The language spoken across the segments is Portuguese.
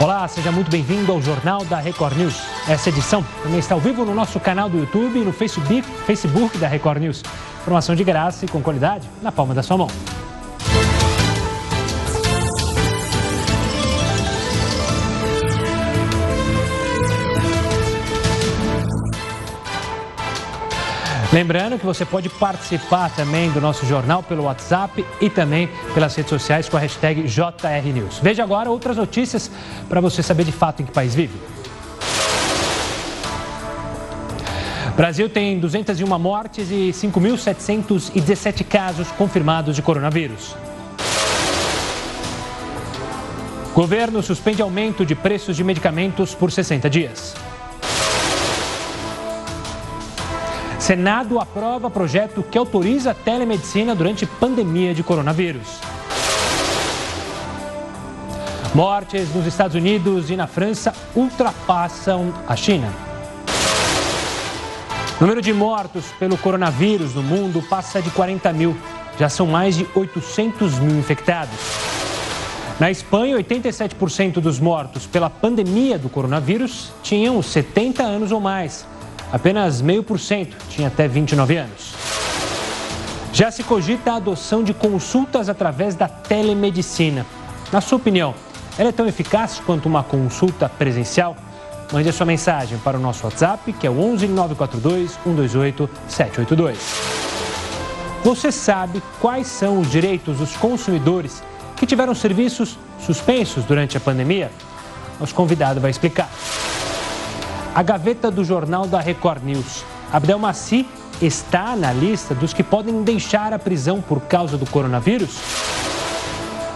Olá, seja muito bem-vindo ao Jornal da Record News. Essa edição também está ao vivo no nosso canal do YouTube e no Facebook, Facebook da Record News. Informação de graça e com qualidade na palma da sua mão. Lembrando que você pode participar também do nosso jornal pelo WhatsApp e também pelas redes sociais com a hashtag JRNews. Veja agora outras notícias para você saber de fato em que país vive. Brasil tem 201 mortes e 5.717 casos confirmados de coronavírus. Governo suspende aumento de preços de medicamentos por 60 dias. Senado aprova projeto que autoriza a telemedicina durante pandemia de coronavírus. Mortes nos Estados Unidos e na França ultrapassam a China. Número de mortos pelo coronavírus no mundo passa de 40 mil. Já são mais de 800 mil infectados. Na Espanha, 87% dos mortos pela pandemia do coronavírus tinham 70 anos ou mais. Apenas meio por cento tinha até 29 anos. Já se cogita a adoção de consultas através da telemedicina. Na sua opinião, ela é tão eficaz quanto uma consulta presencial? Mande a sua mensagem para o nosso WhatsApp, que é o 11 942 128 782. Você sabe quais são os direitos dos consumidores que tiveram serviços suspensos durante a pandemia? Nosso convidado vai explicar. A gaveta do jornal da Record News. Abdelmaci está na lista dos que podem deixar a prisão por causa do coronavírus?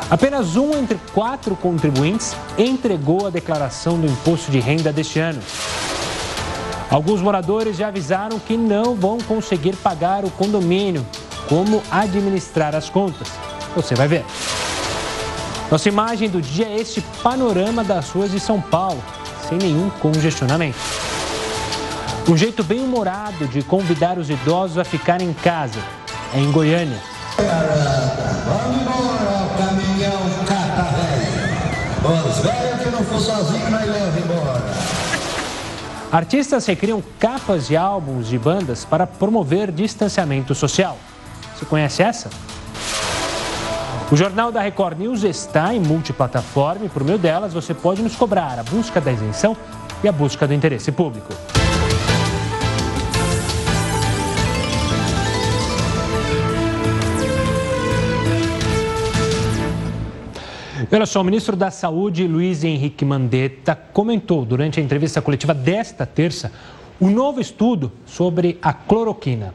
Apenas um entre quatro contribuintes entregou a declaração do imposto de renda deste ano. Alguns moradores já avisaram que não vão conseguir pagar o condomínio. Como administrar as contas? Você vai ver. Nossa imagem do dia é este panorama das ruas de São Paulo sem nenhum congestionamento. Um jeito bem humorado de convidar os idosos a ficarem em casa é em Goiânia. Vamos embora, caminhão cata velho. Os velhos que não for sozinho, nós leva embora. Artistas recriam capas de álbuns de bandas para promover distanciamento social. Você conhece essa? O Jornal da Record News está em multiplataforma e por meio delas você pode nos cobrar a busca da isenção e a busca do interesse público. Olha só, o ministro da Saúde, Luiz Henrique Mandetta, comentou durante a entrevista coletiva desta terça o novo estudo sobre a cloroquina.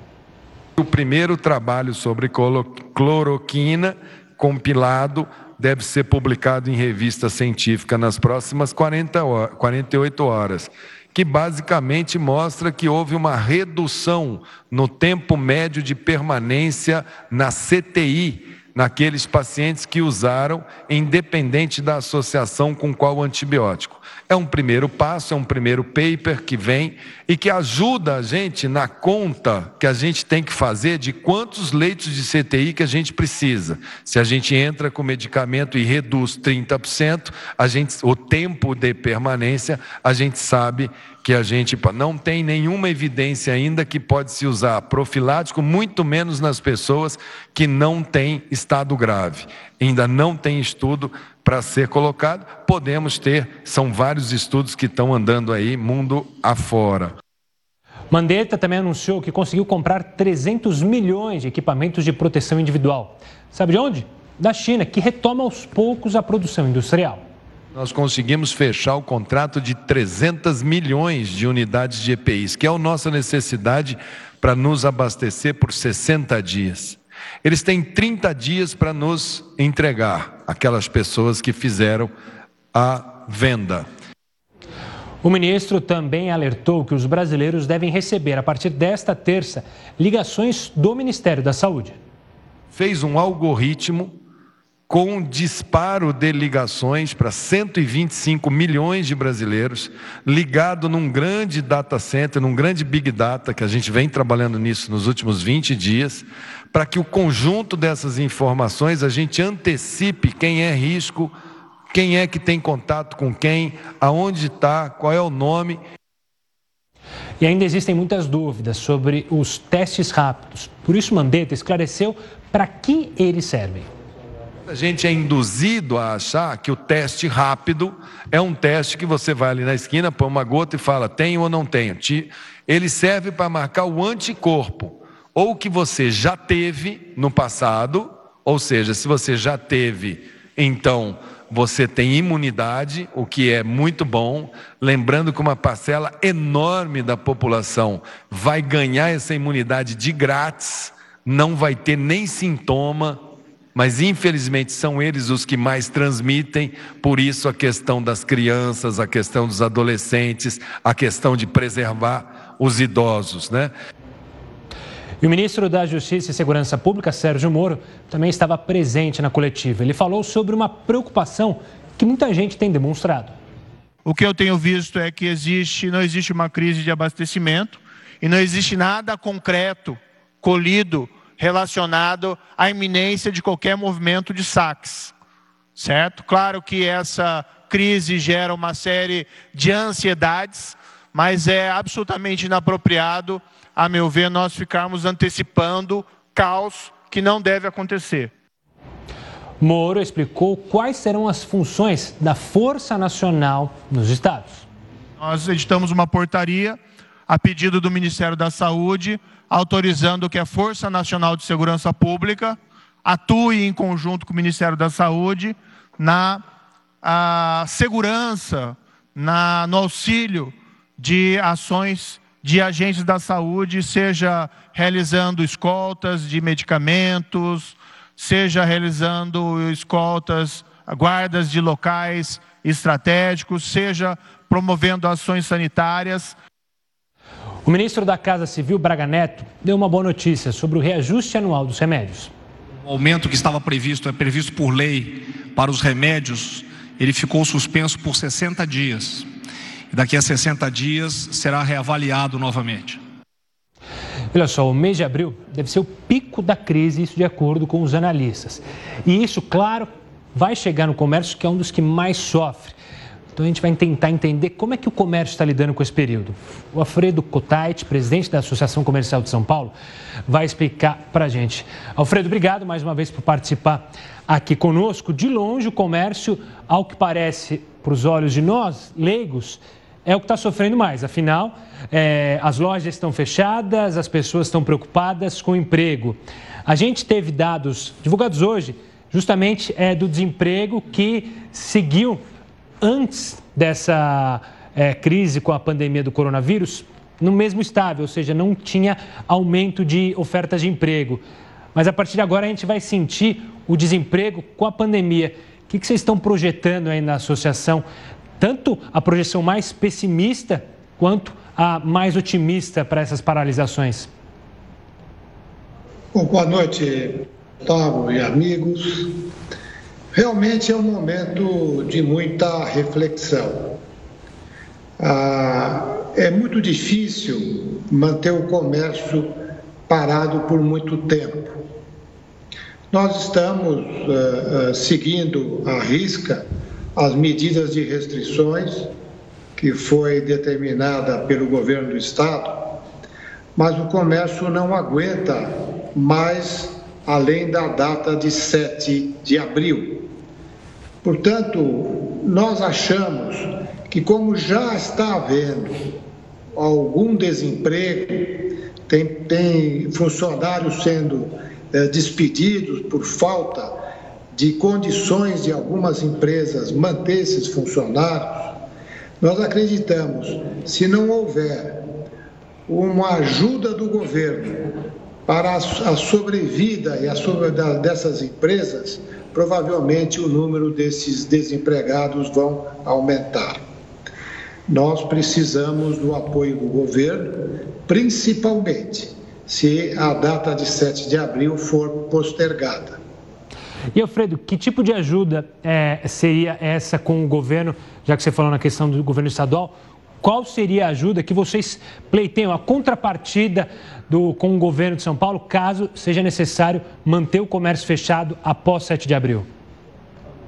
O primeiro trabalho sobre cloroquina compilado deve ser publicado em revista científica nas próximas 40 horas, 48 horas, que basicamente mostra que houve uma redução no tempo médio de permanência na CTI naqueles pacientes que usaram, independente da associação com qual antibiótico. É um primeiro passo, é um primeiro paper que vem e que ajuda a gente na conta que a gente tem que fazer de quantos leitos de CTI que a gente precisa. Se a gente entra com medicamento e reduz 30%, a gente, o tempo de permanência, a gente sabe que a gente não tem nenhuma evidência ainda que pode se usar profilático, muito menos nas pessoas que não têm estado grave. Ainda não tem estudo para ser colocado. Podemos ter, são vários estudos que estão andando aí mundo afora. Mandetta também anunciou que conseguiu comprar 300 milhões de equipamentos de proteção individual. Sabe de onde? Da China, que retoma aos poucos a produção industrial nós conseguimos fechar o contrato de 300 milhões de unidades de EPIs, que é a nossa necessidade para nos abastecer por 60 dias. Eles têm 30 dias para nos entregar, aquelas pessoas que fizeram a venda. O ministro também alertou que os brasileiros devem receber, a partir desta terça, ligações do Ministério da Saúde. Fez um algoritmo com disparo de ligações para 125 milhões de brasileiros, ligado num grande data center, num grande big data, que a gente vem trabalhando nisso nos últimos 20 dias, para que o conjunto dessas informações a gente antecipe quem é risco quem é que tem contato com quem, aonde está, qual é o nome. E ainda existem muitas dúvidas sobre os testes rápidos. Por isso, Mandetta esclareceu para que eles servem. A gente é induzido a achar que o teste rápido é um teste que você vai ali na esquina, põe uma gota e fala, tenho ou não tenho. Ele serve para marcar o anticorpo, ou que você já teve no passado, ou seja, se você já teve, então você tem imunidade, o que é muito bom. Lembrando que uma parcela enorme da população vai ganhar essa imunidade de grátis, não vai ter nem sintoma, mas infelizmente são eles os que mais transmitem, por isso a questão das crianças, a questão dos adolescentes, a questão de preservar os idosos, né? E o ministro da Justiça e Segurança Pública, Sérgio Moro, também estava presente na coletiva. Ele falou sobre uma preocupação que muita gente tem demonstrado. O que eu tenho visto é que existe, não existe uma crise de abastecimento e não existe nada concreto, colhido, relacionado à iminência de qualquer movimento de saques. Certo? Claro que essa crise gera uma série de ansiedades, mas é absolutamente inapropriado a meu ver, nós ficarmos antecipando caos que não deve acontecer. Moro explicou quais serão as funções da Força Nacional nos estados. Nós editamos uma portaria a pedido do Ministério da Saúde, autorizando que a Força Nacional de Segurança Pública atue em conjunto com o Ministério da Saúde na segurança, na, no auxílio de ações de agentes da saúde, seja realizando escoltas de medicamentos, seja realizando escoltas, guardas de locais estratégicos, seja promovendo ações sanitárias. O ministro da Casa Civil, Braga Neto, deu uma boa notícia sobre o reajuste anual dos remédios. O aumento que estava previsto, é previsto por lei para os remédios, ele ficou suspenso por 60 dias daqui a 60 dias será reavaliado novamente. Olha só, o mês de abril deve ser o pico da crise, isso de acordo com os analistas. E isso, claro, vai chegar no comércio, que é um dos que mais sofre. Então a gente vai tentar entender como é que o comércio está lidando com esse período. O Alfredo Cotait, presidente da Associação Comercial de São Paulo, vai explicar para a gente. Alfredo, obrigado mais uma vez por participar aqui conosco. De longe, o comércio, ao que parece, para os olhos de nós, leigos, é o que está sofrendo mais. Afinal, é, as lojas estão fechadas, as pessoas estão preocupadas com o emprego. A gente teve dados divulgados hoje, justamente é, do desemprego que seguiu antes dessa é, crise com a pandemia do coronavírus no mesmo estável, ou seja, não tinha aumento de ofertas de emprego. Mas a partir de agora a gente vai sentir o desemprego com a pandemia. O que, vocês estão projetando aí na associação tanto a projeção mais pessimista quanto a mais otimista para essas paralisações? Bom, boa noite, Gustavo e amigos. Realmente é um momento de muita reflexão. Ah, é muito difícil manter o comércio parado por muito tempo. Nós estamos uh, uh, seguindo a risca as medidas de restrições que foi determinada pelo governo do estado, mas o comércio não aguenta mais além da data de 7 de abril. Portanto, nós achamos que como já está havendo algum desemprego, tem, tem funcionários sendo eh, despedidos por falta de condições de algumas empresas manter esses funcionários, nós acreditamos, se não houver uma ajuda do governo para a sobrevida e a sobrevida dessas empresas, provavelmente o número desses desempregados vão aumentar. Nós precisamos do apoio do governo, principalmente se a data de 7 de abril for postergada. E, Alfredo, que tipo de ajuda é, seria essa com o governo, já que você falou na questão do governo estadual? Qual seria a ajuda que vocês pleiteiam, a contrapartida do, com o governo de São Paulo, caso seja necessário manter o comércio fechado após 7 de abril?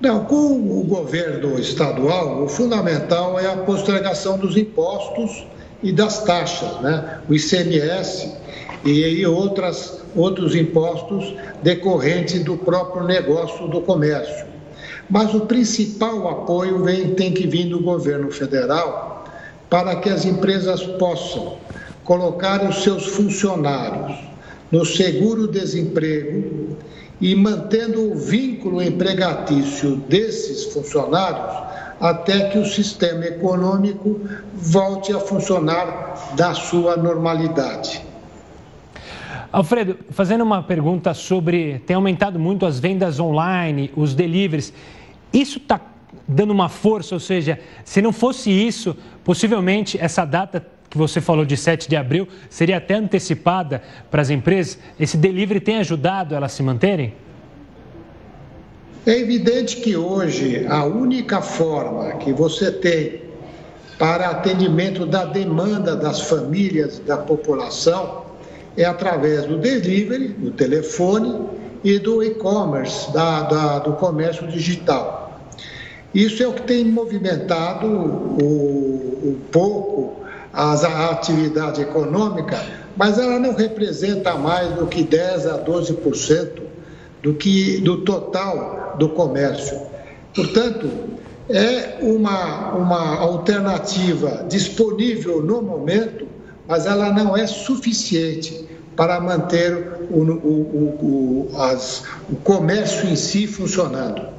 Não, com o governo estadual, o fundamental é a postergação dos impostos e das taxas, né? o ICMS e outras, outros impostos decorrentes do próprio negócio do comércio. Mas o principal apoio vem, tem que vir do governo federal para que as empresas possam colocar os seus funcionários no seguro-desemprego e mantendo o vínculo empregatício desses funcionários até que o sistema econômico volte a funcionar da sua normalidade. Alfredo, fazendo uma pergunta sobre. Tem aumentado muito as vendas online, os deliveries. Isso está dando uma força, ou seja, se não fosse isso, possivelmente essa data que você falou de 7 de abril seria até antecipada para as empresas. Esse delivery tem ajudado elas a se manterem? É evidente que hoje a única forma que você tem para atendimento da demanda das famílias, da população, é através do delivery, do telefone e do e-commerce, da, da, do comércio digital. Isso é o que tem movimentado o, um pouco as, a atividade econômica, mas ela não representa mais do que 10 a 12% do, que, do total do comércio. Portanto, é uma, uma alternativa disponível no momento, mas ela não é suficiente para manter o, o, o, as, o comércio em si funcionando.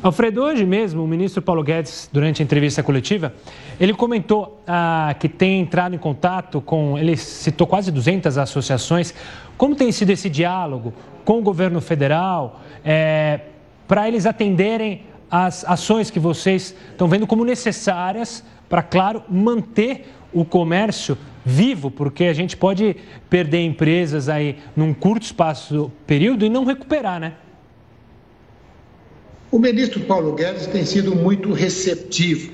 Alfredo, hoje mesmo, o ministro Paulo Guedes, durante a entrevista coletiva, ele comentou ah, que tem entrado em contato com, ele citou quase 200 associações. Como tem sido esse diálogo com o governo federal é, para eles atenderem as ações que vocês estão vendo como necessárias para, claro, manter o comércio vivo, porque a gente pode perder empresas aí num curto espaço período e não recuperar, né? O ministro Paulo Guedes tem sido muito receptivo.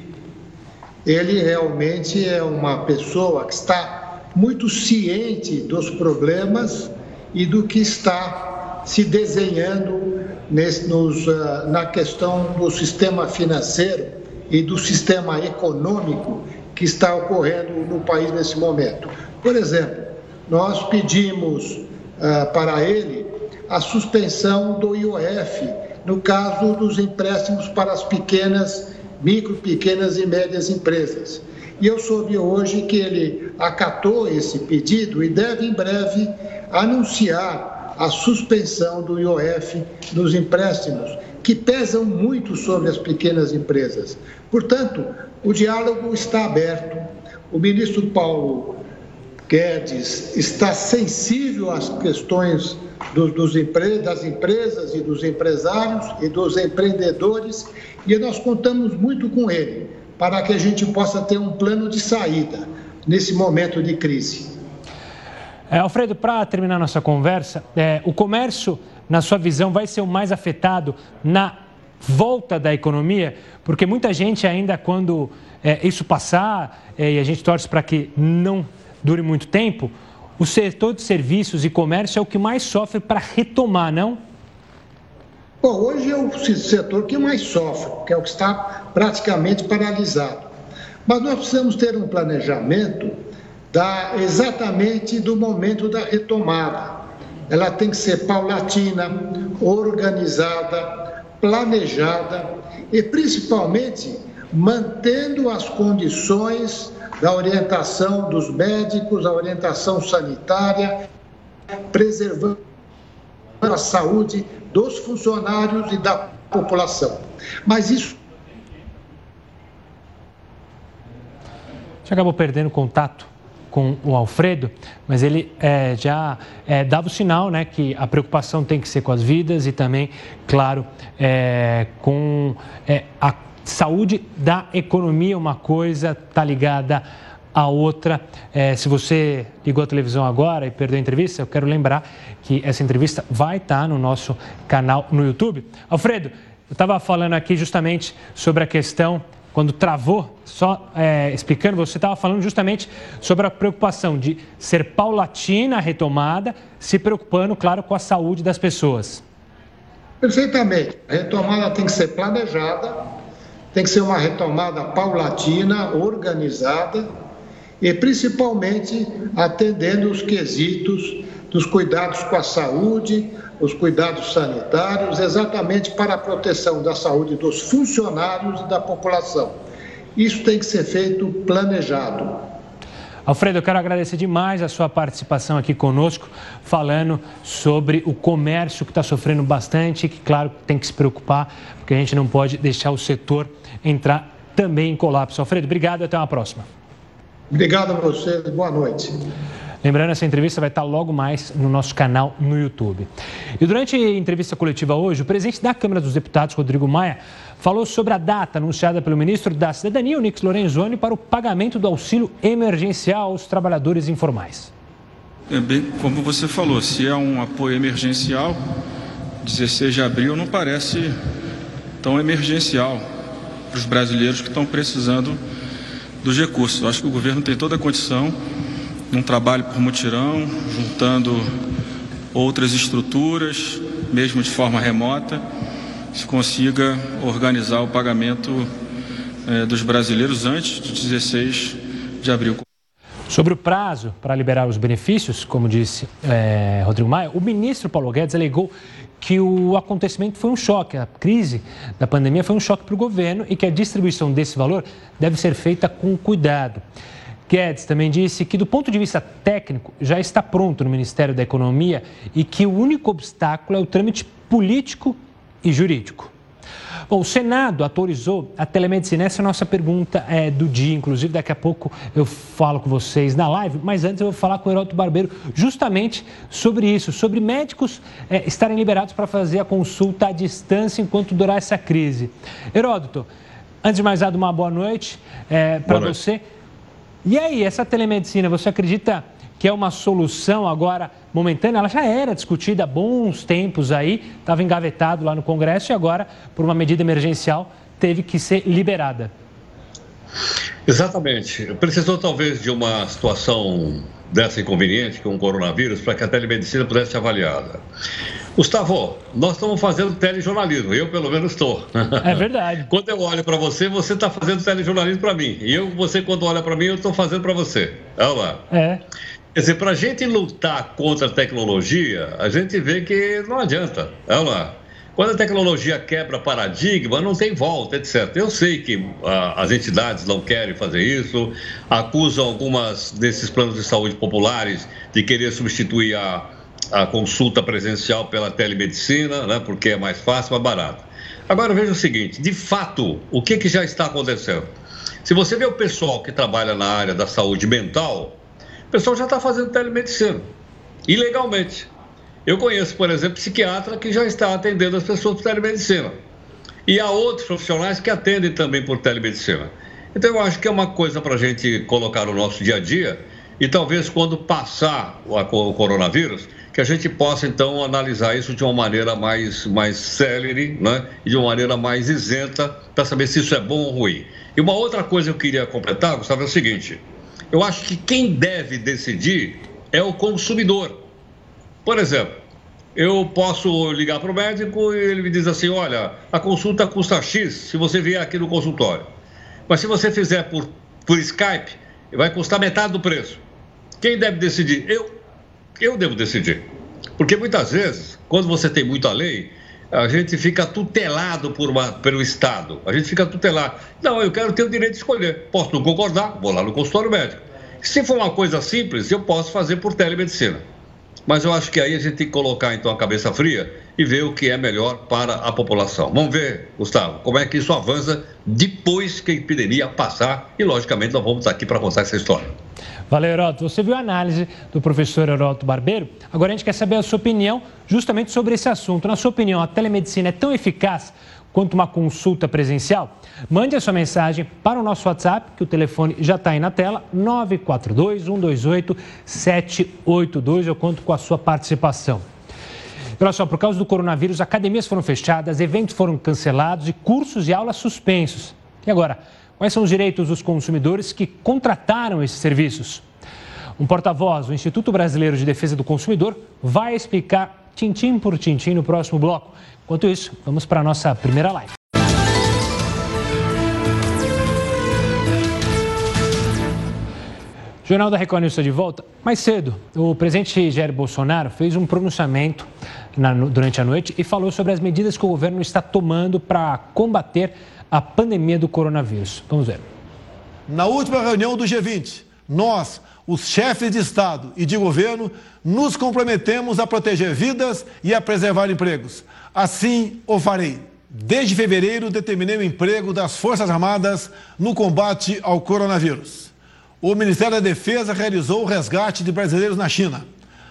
Ele realmente é uma pessoa que está muito ciente dos problemas e do que está se desenhando nesse, nos, uh, na questão do sistema financeiro e do sistema econômico que está ocorrendo no país nesse momento. Por exemplo, nós pedimos uh, para ele a suspensão do IOF no caso dos empréstimos para as pequenas, micro, pequenas e médias empresas. E eu soube hoje que ele acatou esse pedido e deve em breve anunciar a suspensão do IOF nos empréstimos, que pesam muito sobre as pequenas empresas. Portanto, o diálogo está aberto. O ministro Paulo Guedes está sensível às questões dos, dos das empresas e dos empresários e dos empreendedores e nós contamos muito com ele para que a gente possa ter um plano de saída nesse momento de crise. É, Alfredo, para terminar nossa conversa, é, o comércio, na sua visão, vai ser o mais afetado na volta da economia? Porque muita gente ainda, quando é, isso passar, é, e a gente torce para que não dure muito tempo, o setor de serviços e comércio é o que mais sofre para retomar, não? Bom, hoje é o setor que mais sofre, que é o que está praticamente paralisado. Mas nós precisamos ter um planejamento da, exatamente do momento da retomada. Ela tem que ser paulatina, organizada, planejada e principalmente mantendo as condições da orientação dos médicos, a orientação sanitária, preservando a saúde dos funcionários e da população. Mas isso. Você acabou perdendo contato com o Alfredo, mas ele é, já é, dava o sinal né, que a preocupação tem que ser com as vidas e também, claro, é, com é, a saúde da economia, uma coisa está ligada à outra. É, se você ligou a televisão agora e perdeu a entrevista, eu quero lembrar que essa entrevista vai estar tá no nosso canal no YouTube. Alfredo, eu estava falando aqui justamente sobre a questão quando travou, só é, explicando, você estava falando justamente sobre a preocupação de ser paulatina a retomada, se preocupando, claro, com a saúde das pessoas. Perfeitamente. A retomada tem que ser planejada, tem que ser uma retomada paulatina, organizada e principalmente atendendo os quesitos dos cuidados com a saúde, os cuidados sanitários, exatamente para a proteção da saúde dos funcionários e da população. Isso tem que ser feito planejado. Alfredo, eu quero agradecer demais a sua participação aqui conosco, falando sobre o comércio que está sofrendo bastante que, claro, tem que se preocupar, porque a gente não pode deixar o setor entrar também em colapso. Alfredo, obrigado e até uma próxima. Obrigado a vocês, boa noite. Lembrando, essa entrevista vai estar logo mais no nosso canal no YouTube. E durante a entrevista coletiva hoje, o presidente da Câmara dos Deputados, Rodrigo Maia, falou sobre a data anunciada pelo ministro da Cidadania, Onix Lorenzoni, para o pagamento do auxílio emergencial aos trabalhadores informais. É bem como você falou, se é um apoio emergencial, 16 de abril não parece tão emergencial para os brasileiros que estão precisando dos recursos. Eu acho que o governo tem toda a condição num trabalho por mutirão, juntando outras estruturas, mesmo de forma remota, se consiga organizar o pagamento eh, dos brasileiros antes de 16 de abril. Sobre o prazo para liberar os benefícios, como disse é, Rodrigo Maia, o ministro Paulo Guedes alegou que o acontecimento foi um choque, a crise da pandemia foi um choque para o governo e que a distribuição desse valor deve ser feita com cuidado. Guedes também disse que, do ponto de vista técnico, já está pronto no Ministério da Economia e que o único obstáculo é o trâmite político e jurídico. Bom, o Senado autorizou a telemedicina. Essa é a nossa pergunta é, do dia. Inclusive, daqui a pouco eu falo com vocês na live, mas antes eu vou falar com o Heródoto Barbeiro justamente sobre isso, sobre médicos é, estarem liberados para fazer a consulta à distância enquanto durar essa crise. Heródoto, antes de mais nada, uma boa noite é, para você. E aí, essa telemedicina, você acredita que é uma solução agora momentânea? Ela já era discutida há bons tempos aí, estava engavetado lá no Congresso e agora, por uma medida emergencial, teve que ser liberada. Exatamente. Precisou talvez de uma situação dessa inconveniente com o coronavírus para que a telemedicina pudesse ser avaliada. Gustavo, nós estamos fazendo telejornalismo, eu pelo menos estou. É verdade. quando eu olho para você, você está fazendo telejornalismo para mim. E eu, você, quando olha para mim, eu estou fazendo para você. Olha lá. É. Quer dizer, para a gente lutar contra a tecnologia, a gente vê que não adianta. Olha lá. Quando a tecnologia quebra paradigma, não tem volta, etc. Eu sei que ah, as entidades não querem fazer isso, acusam algumas desses planos de saúde populares de querer substituir a, a consulta presencial pela telemedicina, né, porque é mais fácil, mais barato. Agora veja o seguinte: de fato, o que, que já está acontecendo? Se você vê o pessoal que trabalha na área da saúde mental, o pessoal já está fazendo telemedicina, ilegalmente. Eu conheço, por exemplo, psiquiatra que já está atendendo as pessoas por telemedicina. E há outros profissionais que atendem também por telemedicina. Então, eu acho que é uma coisa para a gente colocar no nosso dia a dia e talvez quando passar o coronavírus, que a gente possa então analisar isso de uma maneira mais, mais célere né? e de uma maneira mais isenta para saber se isso é bom ou ruim. E uma outra coisa que eu queria completar, Gustavo, é o seguinte: eu acho que quem deve decidir é o consumidor. Por exemplo, eu posso ligar para o médico e ele me diz assim: olha, a consulta custa X se você vier aqui no consultório. Mas se você fizer por, por Skype, vai custar metade do preço. Quem deve decidir? Eu. Eu devo decidir. Porque muitas vezes, quando você tem muita lei, a gente fica tutelado por uma, pelo Estado. A gente fica tutelado. Não, eu quero ter o direito de escolher. Posso não concordar, vou lá no consultório médico. Se for uma coisa simples, eu posso fazer por telemedicina. Mas eu acho que aí a gente tem que colocar então a cabeça fria e ver o que é melhor para a população. Vamos ver, Gustavo, como é que isso avança depois que a epidemia passar e, logicamente, nós vamos estar aqui para contar essa história. Valeu, Heroto. Você viu a análise do professor Heroto Barbeiro? Agora a gente quer saber a sua opinião justamente sobre esse assunto. Na sua opinião, a telemedicina é tão eficaz quanto uma consulta presencial? Mande a sua mensagem para o nosso WhatsApp, que o telefone já está aí na tela, 942-128-782. Eu conto com a sua participação. Olha só, por causa do coronavírus, academias foram fechadas, eventos foram cancelados e cursos e aulas suspensos. E agora, quais são os direitos dos consumidores que contrataram esses serviços? Um porta-voz do Instituto Brasileiro de Defesa do Consumidor vai explicar tintim por tintim no próximo bloco. Enquanto isso, vamos para a nossa primeira live. Jornal da Record News está de volta. Mais cedo, o presidente Jair Bolsonaro fez um pronunciamento na, durante a noite e falou sobre as medidas que o governo está tomando para combater a pandemia do coronavírus. Vamos ver. Na última reunião do G20, nós, os chefes de Estado e de governo, nos comprometemos a proteger vidas e a preservar empregos. Assim o farei. Desde fevereiro, determinei o emprego das Forças Armadas no combate ao coronavírus o Ministério da Defesa realizou o resgate de brasileiros na China.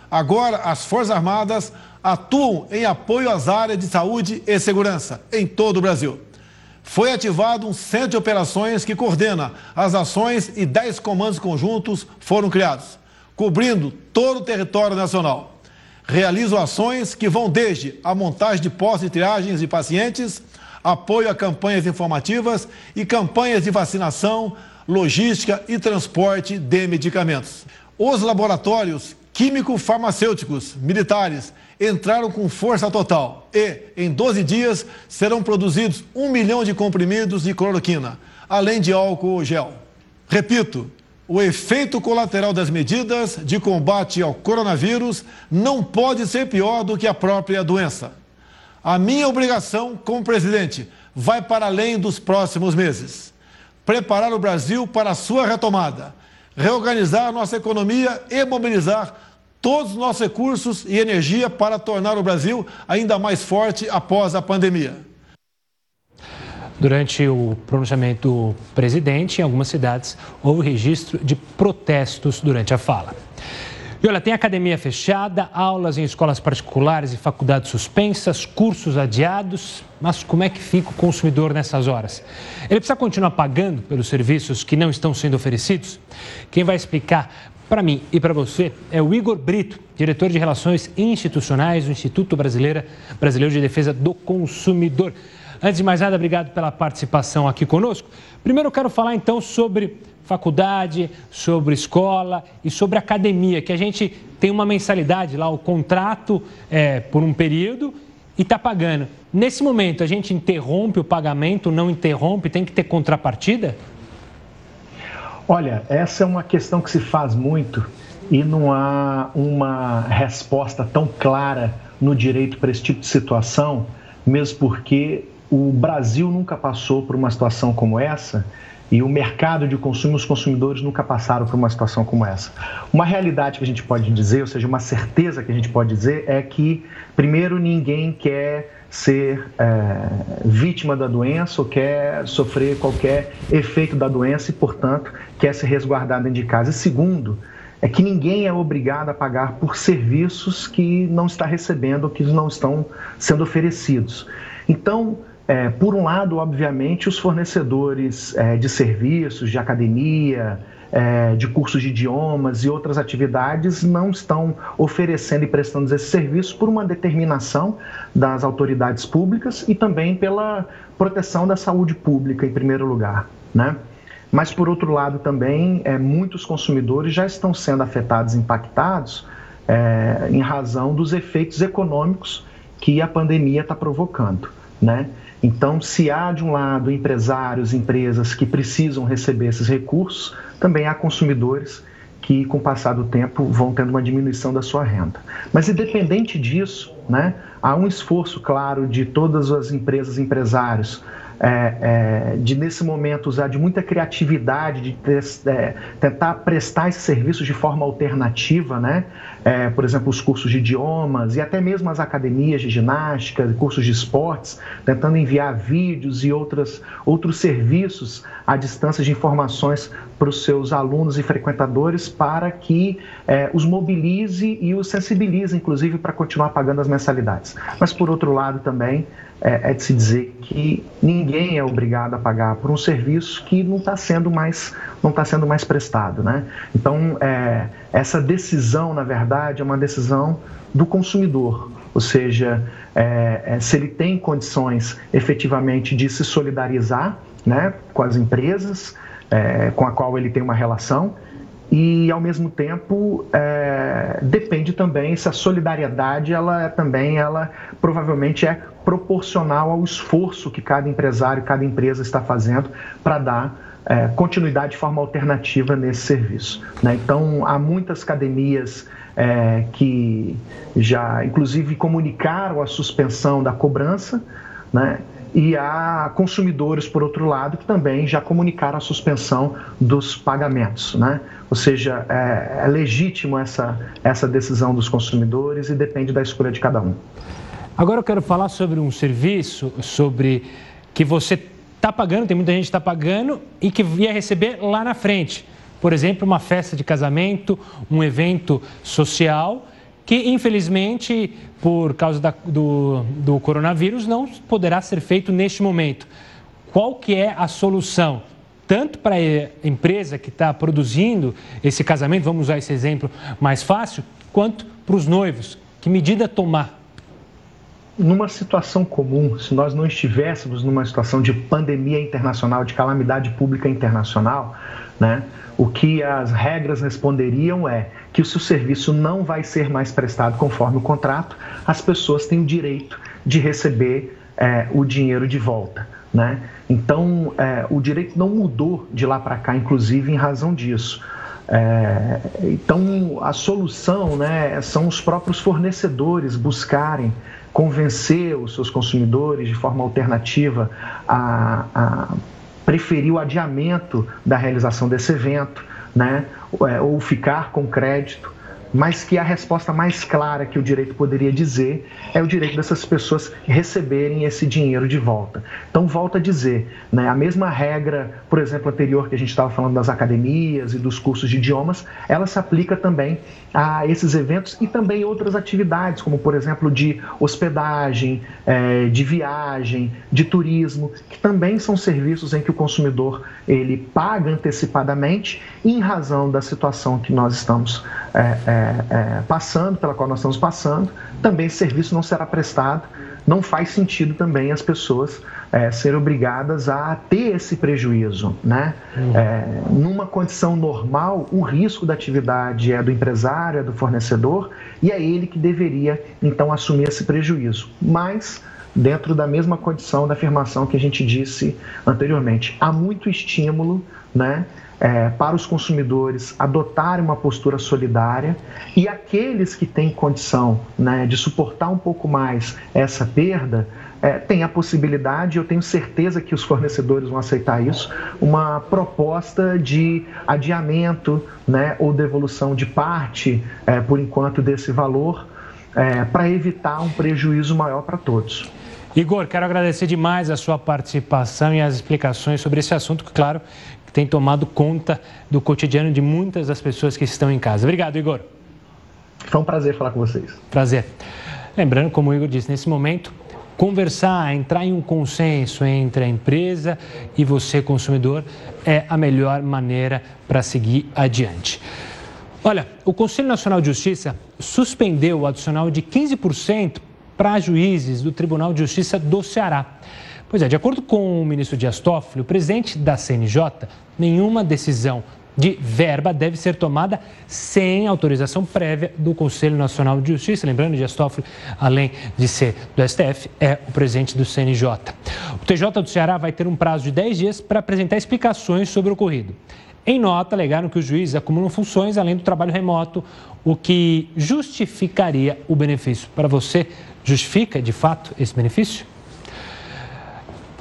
Agora, as Forças Armadas atuam em apoio às áreas de saúde e segurança em todo o Brasil. Foi ativado um centro de operações que coordena as ações e dez comandos conjuntos foram criados, cobrindo todo o território nacional. Realizam ações que vão desde a montagem de postos de triagens de pacientes, apoio a campanhas informativas e campanhas de vacinação, logística e transporte de medicamentos. Os laboratórios químico-farmacêuticos militares entraram com força total e, em 12 dias, serão produzidos um milhão de comprimidos de cloroquina, além de álcool gel. Repito, o efeito colateral das medidas de combate ao coronavírus não pode ser pior do que a própria doença. A minha obrigação como presidente vai para além dos próximos meses preparar o Brasil para a sua retomada, reorganizar nossa economia e mobilizar todos os nossos recursos e energia para tornar o Brasil ainda mais forte após a pandemia. Durante o pronunciamento do presidente, em algumas cidades, houve registro de protestos durante a fala. E olha, tem academia fechada, aulas em escolas particulares e faculdades suspensas, cursos adiados. Mas como é que fica o consumidor nessas horas? Ele precisa continuar pagando pelos serviços que não estão sendo oferecidos? Quem vai explicar para mim e para você é o Igor Brito, diretor de Relações Institucionais do Instituto Brasileira, Brasileiro de Defesa do Consumidor. Antes de mais nada, obrigado pela participação aqui conosco. Primeiro, eu quero falar então sobre faculdade, sobre escola e sobre academia, que a gente tem uma mensalidade lá, o contrato é, por um período e está pagando. Nesse momento, a gente interrompe o pagamento, não interrompe, tem que ter contrapartida? Olha, essa é uma questão que se faz muito e não há uma resposta tão clara no direito para esse tipo de situação, mesmo porque o Brasil nunca passou por uma situação como essa e o mercado de consumo, os consumidores nunca passaram por uma situação como essa. Uma realidade que a gente pode dizer, ou seja, uma certeza que a gente pode dizer, é que, primeiro, ninguém quer ser é, vítima da doença ou quer sofrer qualquer efeito da doença e, portanto, quer se resguardar dentro de casa. E segundo, é que ninguém é obrigado a pagar por serviços que não está recebendo ou que não estão sendo oferecidos. Então, é, por um lado, obviamente, os fornecedores é, de serviços, de academia, é, de cursos de idiomas e outras atividades não estão oferecendo e prestando esses serviços por uma determinação das autoridades públicas e também pela proteção da saúde pública, em primeiro lugar. Né? Mas, por outro lado, também é, muitos consumidores já estão sendo afetados, impactados, é, em razão dos efeitos econômicos que a pandemia está provocando. Né? Então, se há de um lado empresários, empresas que precisam receber esses recursos, também há consumidores que, com o passar do tempo, vão tendo uma diminuição da sua renda. Mas, independente disso, né, há um esforço claro de todas as empresas, empresários, é, é, de nesse momento usar de muita criatividade, de é, tentar prestar esses serviços de forma alternativa, né? É, por exemplo, os cursos de idiomas e até mesmo as academias de ginástica, cursos de esportes, tentando enviar vídeos e outras, outros serviços à distância de informações para os seus alunos e frequentadores para que é, os mobilize e os sensibilize, inclusive, para continuar pagando as mensalidades. Mas, por outro lado, também é, é de se dizer que ninguém é obrigado a pagar por um serviço que não está sendo mais não está sendo mais prestado, né? Então é, essa decisão, na verdade, é uma decisão do consumidor, ou seja, é, é, se ele tem condições efetivamente de se solidarizar, né, com as empresas é, com a qual ele tem uma relação e ao mesmo tempo é, depende também se a solidariedade ela é também ela provavelmente é proporcional ao esforço que cada empresário, cada empresa está fazendo para dar é, continuidade de forma alternativa nesse serviço. Né? Então há muitas academias é, que já inclusive comunicaram a suspensão da cobrança, né? E há consumidores, por outro lado, que também já comunicaram a suspensão dos pagamentos. Né? Ou seja, é, é legítimo essa, essa decisão dos consumidores e depende da escolha de cada um. Agora eu quero falar sobre um serviço, sobre que você está pagando, tem muita gente que está pagando e que ia receber lá na frente. Por exemplo, uma festa de casamento, um evento social que infelizmente, por causa da, do, do coronavírus, não poderá ser feito neste momento. Qual que é a solução? Tanto para a empresa que está produzindo esse casamento, vamos usar esse exemplo mais fácil, quanto para os noivos. Que medida tomar? Numa situação comum, se nós não estivéssemos numa situação de pandemia internacional, de calamidade pública internacional, né, o que as regras responderiam é que se o serviço não vai ser mais prestado conforme o contrato, as pessoas têm o direito de receber é, o dinheiro de volta. Né? Então, é, o direito não mudou de lá para cá, inclusive em razão disso. É, então, a solução né, são os próprios fornecedores buscarem convencer os seus consumidores de forma alternativa a, a preferir o adiamento da realização desse evento, né? É, ou ficar com crédito, mas que a resposta mais clara que o direito poderia dizer é o direito dessas pessoas receberem esse dinheiro de volta. Então, volta a dizer, né, a mesma regra, por exemplo, anterior que a gente estava falando das academias e dos cursos de idiomas, ela se aplica também a esses eventos e também outras atividades, como, por exemplo, de hospedagem, é, de viagem, de turismo, que também são serviços em que o consumidor ele paga antecipadamente em razão da situação que nós estamos é, é, é, passando, pela qual nós estamos passando, também esse serviço não será prestado. Não faz sentido também as pessoas é, serem obrigadas a ter esse prejuízo. Né? Uhum. É, numa condição normal, o risco da atividade é do empresário, é do fornecedor, e é ele que deveria então assumir esse prejuízo. Mas dentro da mesma condição da afirmação que a gente disse anteriormente. Há muito estímulo né, é, para os consumidores adotarem uma postura solidária e aqueles que têm condição né, de suportar um pouco mais essa perda. É, tem a possibilidade, eu tenho certeza que os fornecedores vão aceitar isso, uma proposta de adiamento né, ou devolução de parte, é, por enquanto, desse valor, é, para evitar um prejuízo maior para todos. Igor, quero agradecer demais a sua participação e as explicações sobre esse assunto, que, claro, tem tomado conta do cotidiano de muitas das pessoas que estão em casa. Obrigado, Igor. Foi um prazer falar com vocês. Prazer. Lembrando, como o Igor disse, nesse momento, conversar, entrar em um consenso entre a empresa e você, consumidor, é a melhor maneira para seguir adiante. Olha, o Conselho Nacional de Justiça suspendeu o adicional de 15% para juízes do Tribunal de Justiça do Ceará. Pois é, de acordo com o ministro Dias Toffoli, o presidente da CNJ, nenhuma decisão de verba deve ser tomada sem autorização prévia do Conselho Nacional de Justiça. Lembrando, Dias Toffoli, além de ser do STF, é o presidente do CNJ. O TJ do Ceará vai ter um prazo de 10 dias para apresentar explicações sobre o ocorrido. Em nota, alegaram que os juízes acumulam funções além do trabalho remoto, o que justificaria o benefício. Para você, justifica de fato esse benefício?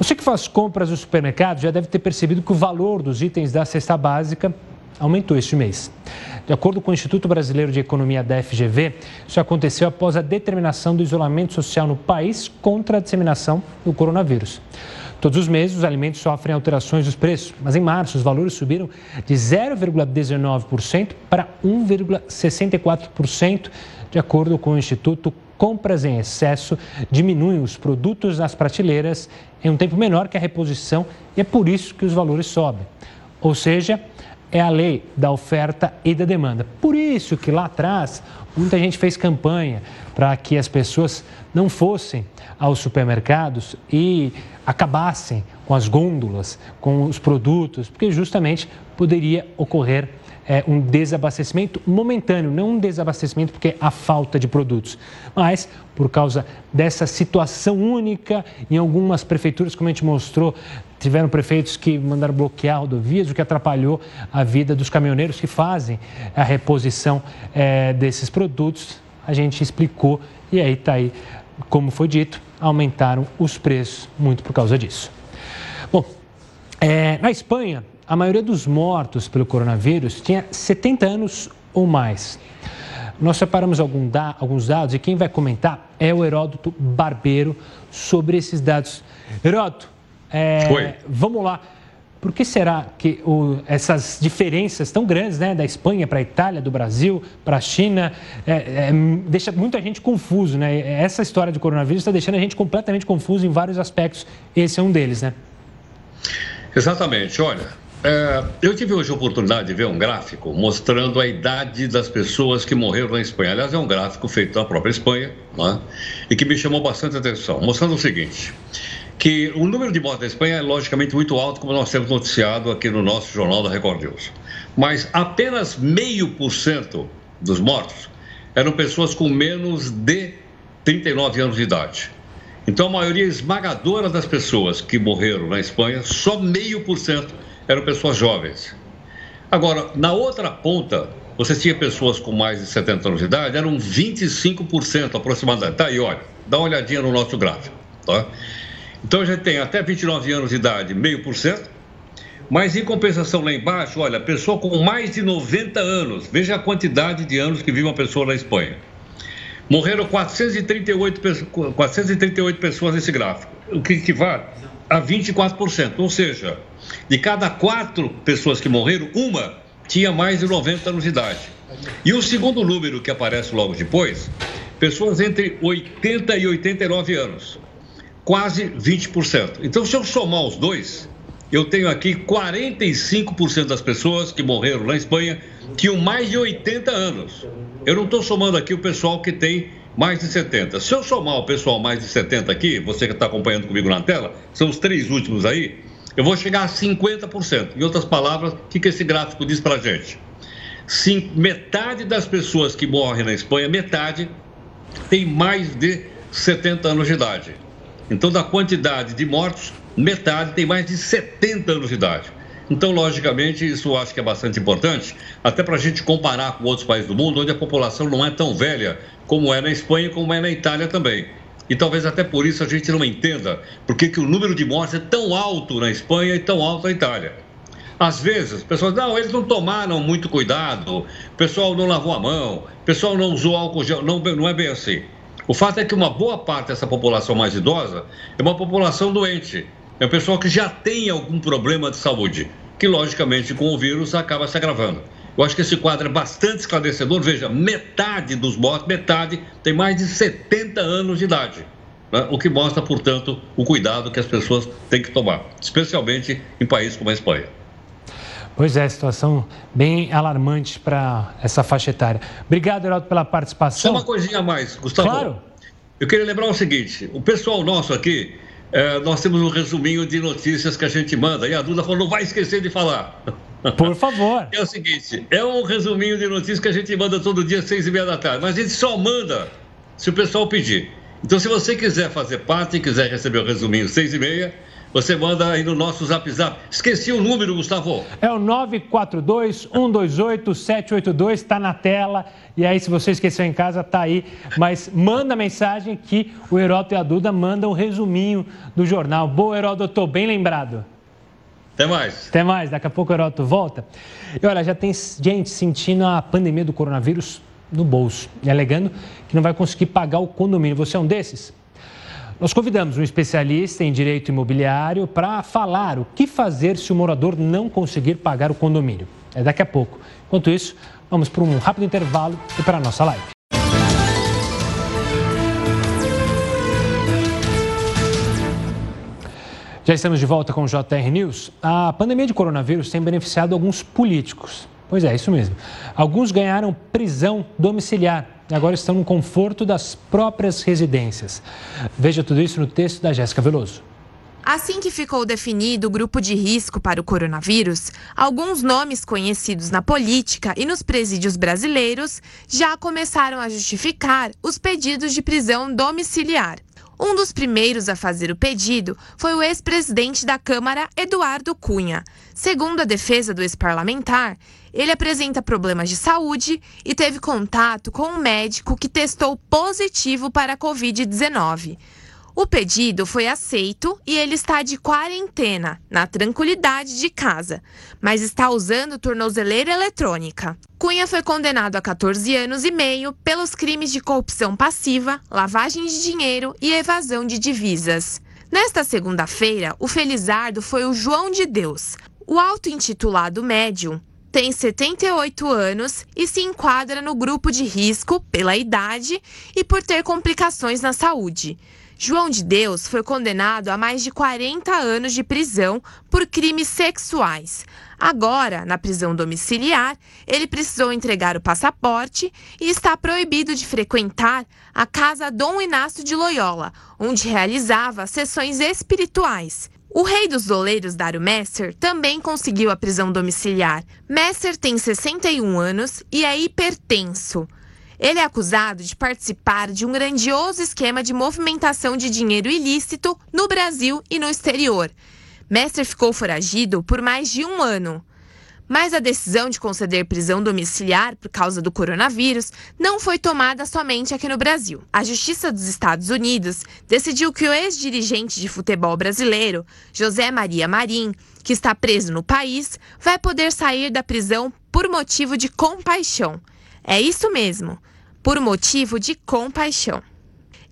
Você que faz compras no supermercado já deve ter percebido que o valor dos itens da cesta básica aumentou este mês. De acordo com o Instituto Brasileiro de Economia da FGV, isso aconteceu após a determinação do isolamento social no país contra a disseminação do coronavírus. Todos os meses, os alimentos sofrem alterações dos preços, mas em março os valores subiram de 0,19% para 1,64%, de acordo com o Instituto Compras em excesso diminuem os produtos nas prateleiras em um tempo menor que a reposição e é por isso que os valores sobem. Ou seja, é a lei da oferta e da demanda. Por isso que lá atrás muita gente fez campanha para que as pessoas não fossem aos supermercados e acabassem com as gôndolas, com os produtos, porque justamente poderia ocorrer é, um desabastecimento momentâneo, não um desabastecimento porque há falta de produtos, mas por causa dessa situação única em algumas prefeituras, como a gente mostrou, tiveram prefeitos que mandaram bloquear rodovias, o que atrapalhou a vida dos caminhoneiros que fazem a reposição é, desses produtos. A gente explicou e aí está aí, como foi dito, aumentaram os preços muito por causa disso. Bom, é, na Espanha, a maioria dos mortos pelo coronavírus tinha 70 anos ou mais. Nós separamos da, alguns dados e quem vai comentar é o Heródoto Barbeiro sobre esses dados. Heródoto, é, vamos lá. Por que será que o, essas diferenças tão grandes, né, da Espanha para a Itália, do Brasil para a China, é, é, deixa muita gente confuso, né? Essa história de coronavírus está deixando a gente completamente confuso em vários aspectos. Esse é um deles, né? Exatamente. Olha, é, eu tive hoje a oportunidade de ver um gráfico mostrando a idade das pessoas que morreram na Espanha. Aliás, é um gráfico feito na própria Espanha né, e que me chamou bastante atenção, mostrando o seguinte: que o número de mortes na Espanha é logicamente muito alto, como nós temos noticiado aqui no nosso jornal da Record News. Mas apenas meio por cento dos mortos eram pessoas com menos de 39 anos de idade. Então, a maioria esmagadora das pessoas que morreram na Espanha, só meio por cento eram pessoas jovens. Agora, na outra ponta, você tinha pessoas com mais de 70 anos de idade, eram 25% aproximadamente. Tá aí, olha, dá uma olhadinha no nosso gráfico, tá? Então a gente tem até 29 anos de idade, meio por cento, mas em compensação lá embaixo, olha, pessoa com mais de 90 anos, veja a quantidade de anos que vive uma pessoa na Espanha. Morreram 438, 438 pessoas nesse gráfico, o que equivale a 24%, ou seja, de cada quatro pessoas que morreram, uma tinha mais de 90 anos de idade. E o segundo número que aparece logo depois, pessoas entre 80 e 89 anos, quase 20%. Então, se eu somar os dois, eu tenho aqui 45% das pessoas que morreram na Espanha tinham mais de 80 anos. Eu não estou somando aqui o pessoal que tem mais de 70. Se eu somar o pessoal mais de 70 aqui, você que está acompanhando comigo na tela, são os três últimos aí, eu vou chegar a 50%. Em outras palavras, o que, que esse gráfico diz para a gente? Sim, metade das pessoas que morrem na Espanha, metade, tem mais de 70 anos de idade. Então, da quantidade de mortos, metade tem mais de 70 anos de idade. Então, logicamente, isso eu acho que é bastante importante, até para a gente comparar com outros países do mundo, onde a população não é tão velha como é na Espanha, como é na Itália também. E talvez até por isso a gente não entenda por que, o número de mortes é tão alto na Espanha e tão alto na Itália. Às vezes, pessoas, não, eles não tomaram muito cuidado, o pessoal não lavou a mão, o pessoal não usou álcool gel. Não, não é bem assim. O fato é que uma boa parte dessa população mais idosa é uma população doente. É um pessoal que já tem algum problema de saúde, que logicamente com o vírus acaba se agravando. Eu acho que esse quadro é bastante esclarecedor. Veja, metade dos mortos, metade, tem mais de 70 anos de idade. Né? O que mostra, portanto, o cuidado que as pessoas têm que tomar, especialmente em países como a Espanha. Pois é, situação bem alarmante para essa faixa etária. Obrigado, Heraldo, pela participação. Só uma coisinha a mais, Gustavo. Claro. Eu queria lembrar o seguinte: o pessoal nosso aqui, é, nós temos um resuminho de notícias que a gente manda, e a Duda falou: não vai esquecer de falar. Por favor. É o seguinte: é um resuminho de notícias que a gente manda todo dia, seis e meia da tarde, mas a gente só manda se o pessoal pedir. Então, se você quiser fazer parte, quiser receber o resuminho seis e meia, você manda aí no nosso zap zap. Esqueci o número, Gustavo. É o 942-128-782, está na tela. E aí, se você esqueceu em casa, tá aí. Mas manda mensagem que o Heródoto e a Duda mandam um resuminho do jornal. Boa, Heródoto, bem lembrado. Até mais. Até mais. Daqui a pouco o Heródoto volta. E olha, já tem gente sentindo a pandemia do coronavírus no bolso e alegando que não vai conseguir pagar o condomínio. Você é um desses? Nós convidamos um especialista em direito imobiliário para falar o que fazer se o morador não conseguir pagar o condomínio. É daqui a pouco. Enquanto isso, vamos para um rápido intervalo e para a nossa live. Já estamos de volta com o JR News. A pandemia de coronavírus tem beneficiado alguns políticos. Pois é, isso mesmo. Alguns ganharam prisão domiciliar e agora estão no conforto das próprias residências. Veja tudo isso no texto da Jéssica Veloso. Assim que ficou definido o grupo de risco para o coronavírus, alguns nomes conhecidos na política e nos presídios brasileiros já começaram a justificar os pedidos de prisão domiciliar. Um dos primeiros a fazer o pedido foi o ex-presidente da Câmara, Eduardo Cunha. Segundo a defesa do ex-parlamentar, ele apresenta problemas de saúde e teve contato com um médico que testou positivo para a Covid-19. O pedido foi aceito e ele está de quarentena, na tranquilidade de casa, mas está usando tornozeleira eletrônica. Cunha foi condenado a 14 anos e meio pelos crimes de corrupção passiva, lavagem de dinheiro e evasão de divisas. Nesta segunda-feira, o Felizardo foi o João de Deus. O auto-intitulado médium tem 78 anos e se enquadra no grupo de risco pela idade e por ter complicações na saúde. João de Deus foi condenado a mais de 40 anos de prisão por crimes sexuais. Agora, na prisão domiciliar, ele precisou entregar o passaporte e está proibido de frequentar a casa Dom Inácio de Loyola, onde realizava sessões espirituais. O rei dos doleiros, Dário Messer, também conseguiu a prisão domiciliar. Messer tem 61 anos e é hipertenso. Ele é acusado de participar de um grandioso esquema de movimentação de dinheiro ilícito no Brasil e no exterior. Mestre ficou foragido por mais de um ano. Mas a decisão de conceder prisão domiciliar por causa do coronavírus não foi tomada somente aqui no Brasil. A Justiça dos Estados Unidos decidiu que o ex-dirigente de futebol brasileiro, José Maria Marim, que está preso no país, vai poder sair da prisão por motivo de compaixão. É isso mesmo por motivo de compaixão.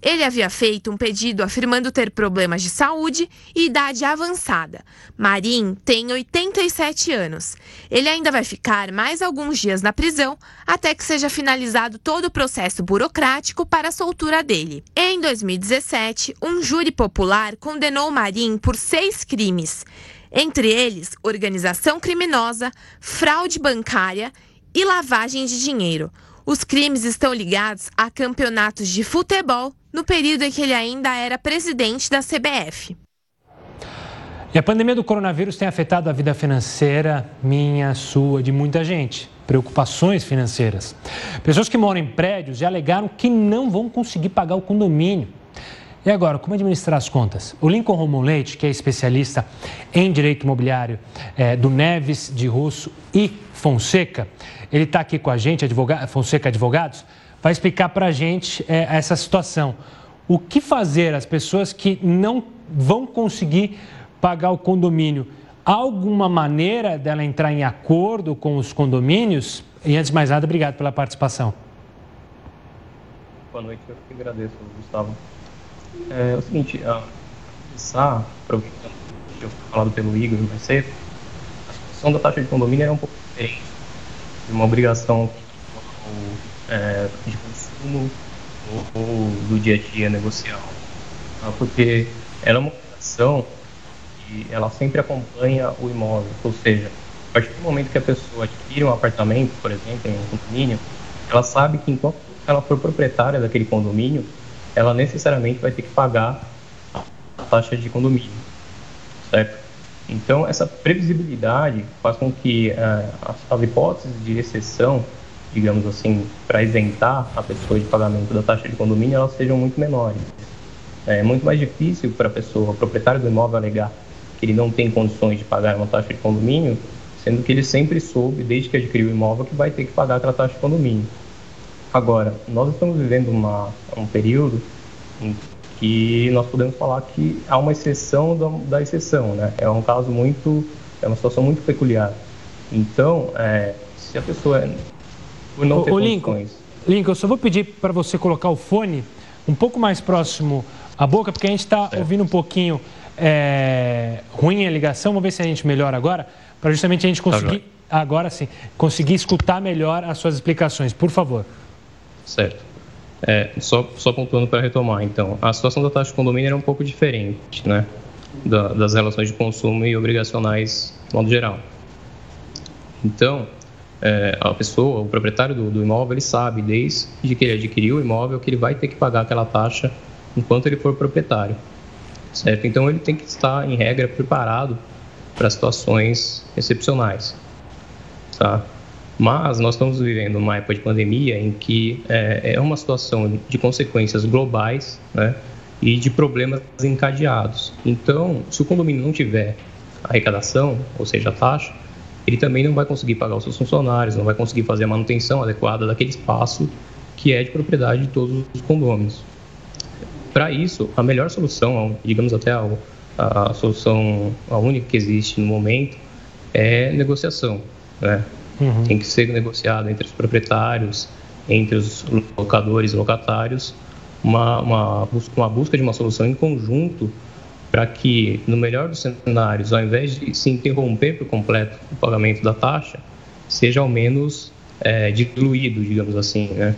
Ele havia feito um pedido afirmando ter problemas de saúde e idade avançada. Marim tem 87 anos. Ele ainda vai ficar mais alguns dias na prisão até que seja finalizado todo o processo burocrático para a soltura dele. Em 2017, um júri popular condenou Marim por seis crimes, entre eles organização criminosa, fraude bancária e lavagem de dinheiro. Os crimes estão ligados a campeonatos de futebol no período em que ele ainda era presidente da CBF. E a pandemia do coronavírus tem afetado a vida financeira, minha, sua, de muita gente. Preocupações financeiras. Pessoas que moram em prédios já alegaram que não vão conseguir pagar o condomínio. E agora, como administrar as contas? O Lincoln Romão Leite, que é especialista em direito imobiliário é, do Neves, de Russo e Fonseca, ele está aqui com a gente, advogado, Fonseca Advogados, vai explicar para a gente é, essa situação. O que fazer as pessoas que não vão conseguir pagar o condomínio? Há alguma maneira dela entrar em acordo com os condomínios? E antes de mais nada, obrigado pela participação. Boa noite, eu que agradeço, Gustavo. É, é o seguinte, a começar, para o que foi falado pelo Igor mais cedo, situação da taxa de condomínio era um pouco diferente de uma obrigação é, de consumo ou, ou, do dia a dia negocial. Tá? Porque ela é uma obrigação e ela sempre acompanha o imóvel, ou seja, a partir do momento que a pessoa adquire um apartamento, por exemplo, em um condomínio, ela sabe que enquanto ela for proprietária daquele condomínio, ela necessariamente vai ter que pagar a taxa de condomínio, certo? Então, essa previsibilidade faz com que uh, as, hipóteses de exceção, digamos assim, para isentar a pessoa de pagamento da taxa de condomínio, elas sejam muito menores. É muito mais difícil para a pessoa, o proprietário do imóvel, alegar que ele não tem condições de pagar uma taxa de condomínio, sendo que ele sempre soube, desde que adquiriu o imóvel, que vai ter que pagar aquela taxa de condomínio. Agora, nós estamos vivendo uma, um período em que nós podemos falar que há uma exceção da, da exceção, né? É um caso muito, é uma situação muito peculiar. Então, é, se a pessoa por não ter o Lincoln, Lincoln, eu só vou pedir para você colocar o fone um pouco mais próximo à boca, porque a gente está ouvindo um pouquinho é, ruim a ligação. Vamos ver se a gente melhora agora, para justamente a gente tá conseguir, tá agora sim, conseguir escutar melhor as suas explicações. Por favor. Certo. É, só, só pontuando para retomar, então, a situação da taxa de condomínio era um pouco diferente, né, da, das relações de consumo e obrigacionais de modo geral. Então, é, a pessoa, o proprietário do, do, imóvel, ele sabe desde que ele adquiriu o imóvel que ele vai ter que pagar aquela taxa enquanto ele for proprietário. certo? Então ele tem que estar, em regra, preparado para situações excepcionais, tá? Mas nós estamos vivendo uma época de pandemia em que é, é uma situação de consequências globais, né? E de problemas encadeados. Então, se o condomínio não tiver arrecadação, ou seja, a taxa, ele também não vai conseguir pagar os seus funcionários, não vai conseguir fazer a manutenção adequada daquele espaço que é de propriedade de todos os condôminos. Para isso, a melhor solução, digamos até a, a, solução, a única que existe no momento, é negociação. Né? Uhum. Tem que ser negociado entre os proprietários, entre os locadores e locatários, uma, uma, uma busca de uma solução em conjunto para que, no melhor dos cenários, ao invés de se interromper por completo o pagamento da taxa, seja ao menos é, diluído, digamos assim, né?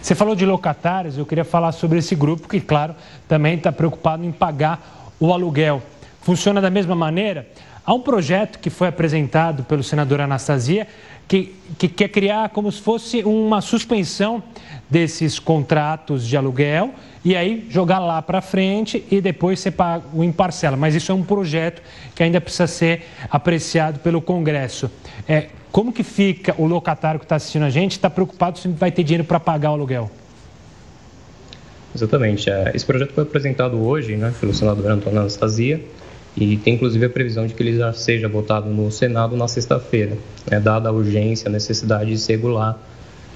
Você falou de locatários, eu queria falar sobre esse grupo que, claro, também está preocupado em pagar o aluguel. Funciona da mesma maneira? Há um projeto que foi apresentado pelo senador Anastasia que, que quer criar como se fosse uma suspensão desses contratos de aluguel e aí jogar lá para frente e depois ser pago em parcela. Mas isso é um projeto que ainda precisa ser apreciado pelo Congresso. É, como que fica o locatário que está assistindo a gente? Está preocupado se vai ter dinheiro para pagar o aluguel? Exatamente. É, esse projeto foi apresentado hoje né, pelo senador Antônio Anastasia e tem inclusive a previsão de que ele já seja votado no Senado na sexta-feira, né, dada a urgência, a necessidade de regular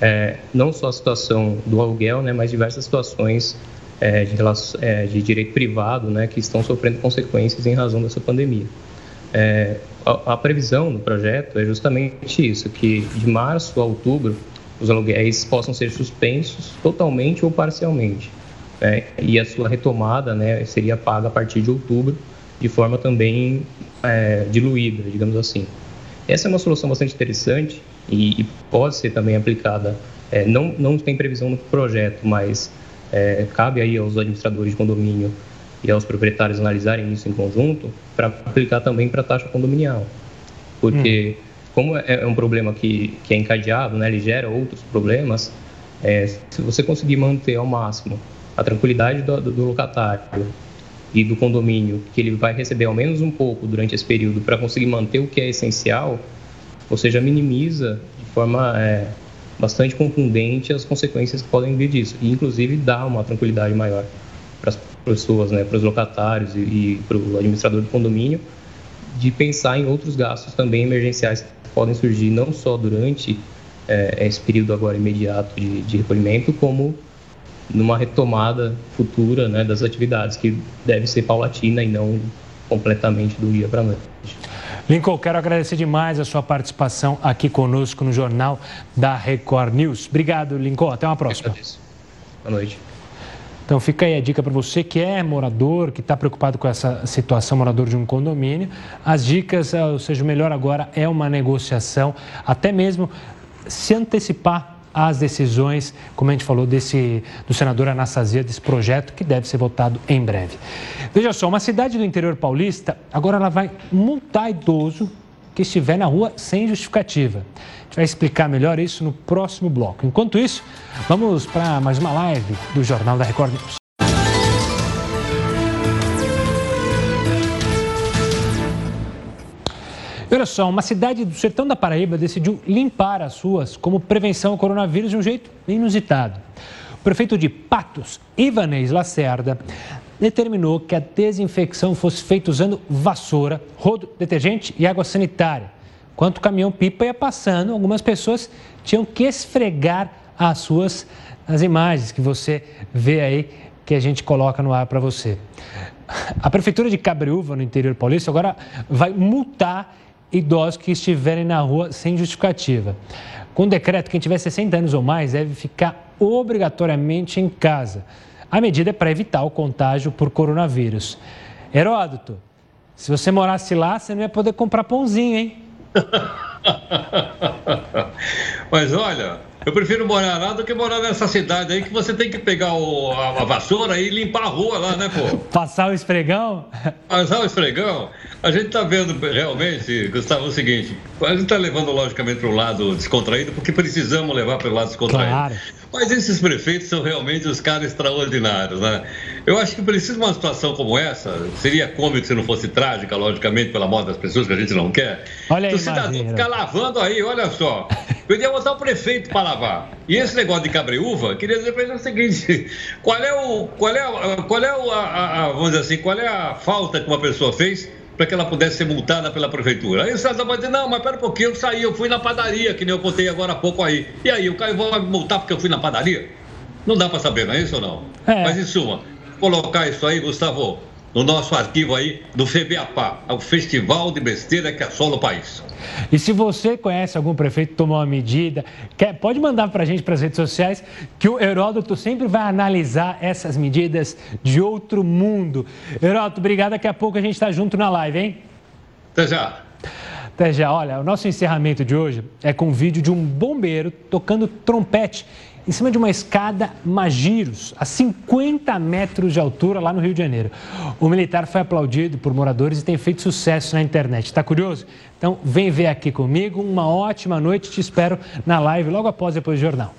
é, não só a situação do aluguel, né, mas diversas situações é, de, é, de, direito privado né, que estão sofrendo consequências em razão dessa pandemia. É, a, a, previsão do projeto é justamente isso, que de março a outubro os aluguéis possam ser suspensos totalmente ou parcialmente. Né, e a sua retomada né, seria paga a partir de outubro, de forma também é, diluída, digamos assim. Essa é uma solução bastante interessante e, e pode ser também aplicada. É, não, não tem previsão no projeto, mas é, cabe aí aos administradores de condomínio e aos proprietários analisarem isso em conjunto para aplicar também para a taxa condominial. Porque, hum. como é, é um problema que, que é encadeado, né, ele gera outros problemas, é, se você conseguir manter ao máximo a tranquilidade do, do, do locatário e do condomínio, que ele vai receber ao menos um pouco durante esse período para conseguir manter o que é essencial, ou seja, minimiza de forma é, bastante contundente as consequências que podem vir disso, e inclusive dá uma tranquilidade maior para as pessoas, né, para os locatários e, e para o administrador do condomínio, de pensar em outros gastos também emergenciais que podem surgir não só durante é, esse período agora imediato de, de recolhimento, como numa retomada futura né, das atividades, que deve ser paulatina e não completamente do dia para a noite. Lincoln, quero agradecer demais a sua participação aqui conosco no Jornal da Record News. Obrigado, Lincoln. Até uma próxima. Boa noite. Então fica aí a dica para você que é morador, que está preocupado com essa situação, morador de um condomínio. As dicas, ou seja, o melhor agora é uma negociação, até mesmo se antecipar as decisões, como a gente falou, desse, do senador Anastasia, desse projeto que deve ser votado em breve. Veja só, uma cidade do interior paulista, agora ela vai multar idoso que estiver na rua sem justificativa. A gente vai explicar melhor isso no próximo bloco. Enquanto isso, vamos para mais uma live do Jornal da Record News. Olha só, uma cidade do sertão da Paraíba decidiu limpar as ruas como prevenção ao coronavírus de um jeito inusitado. O prefeito de Patos, Ivanês Lacerda, determinou que a desinfecção fosse feita usando vassoura, rodo, detergente e água sanitária. Enquanto o caminhão-pipa ia passando, algumas pessoas tinham que esfregar as suas as imagens que você vê aí que a gente coloca no ar para você. A prefeitura de Cabreúva, no interior paulista, agora vai multar idosos que estiverem na rua sem justificativa. Com o decreto, quem tiver 60 anos ou mais deve ficar obrigatoriamente em casa. A medida é para evitar o contágio por coronavírus. Heródoto, se você morasse lá, você não ia poder comprar pãozinho, hein? Mas olha, eu prefiro morar lá do que morar nessa cidade aí que você tem que pegar o, a, a, vassoura e limpar a rua lá, né, pô? Passar o esfregão? Passar o esfregão. A gente tá vendo realmente, Gustavo, o seguinte: a gente tá levando logicamente para o lado descontraído porque precisamos levar para o lado descontraído. Claro. Mas esses prefeitos são realmente os caras extraordinários, né? Eu acho que precisa uma situação como essa, seria cômico se não fosse trágica, logicamente, pela morte das pessoas que a gente não quer. Olha aí, o cidadão ficar lavando aí, olha só. Podia botar o prefeito para lavar. E esse negócio de cabreúva, queria dizer para ele o seguinte: qual é o. Qual é, qual é o, a, a, vamos dizer assim, qual é a falta que uma pessoa fez para que ela pudesse ser multada pela prefeitura. Aí o cidadão vai dizer, não, mas pera um pouquinho, eu saí, eu fui na padaria, que nem eu contei agora há pouco aí. E aí, o cara vai me multar porque eu fui na padaria? Não dá para saber, não é isso ou não? É. Mas em suma, colocar isso aí, Gustavo, no nosso arquivo aí do FEBEAPA, o Festival de Besteira que assola o país. E se você conhece algum prefeito que tomou uma medida, quer, pode mandar para a gente para as redes sociais, que o Heródoto sempre vai analisar essas medidas de outro mundo. Heródoto, obrigado. Daqui a pouco a gente está junto na live, hein? Até já. Até já. Olha, o nosso encerramento de hoje é com um vídeo de um bombeiro tocando trompete em cima de uma escada Magiros, a 50 metros de altura, lá no Rio de Janeiro. O militar foi aplaudido por moradores e tem feito sucesso na internet. Está curioso? Então, vem ver aqui comigo. Uma ótima noite. Te espero na live logo após depois do jornal.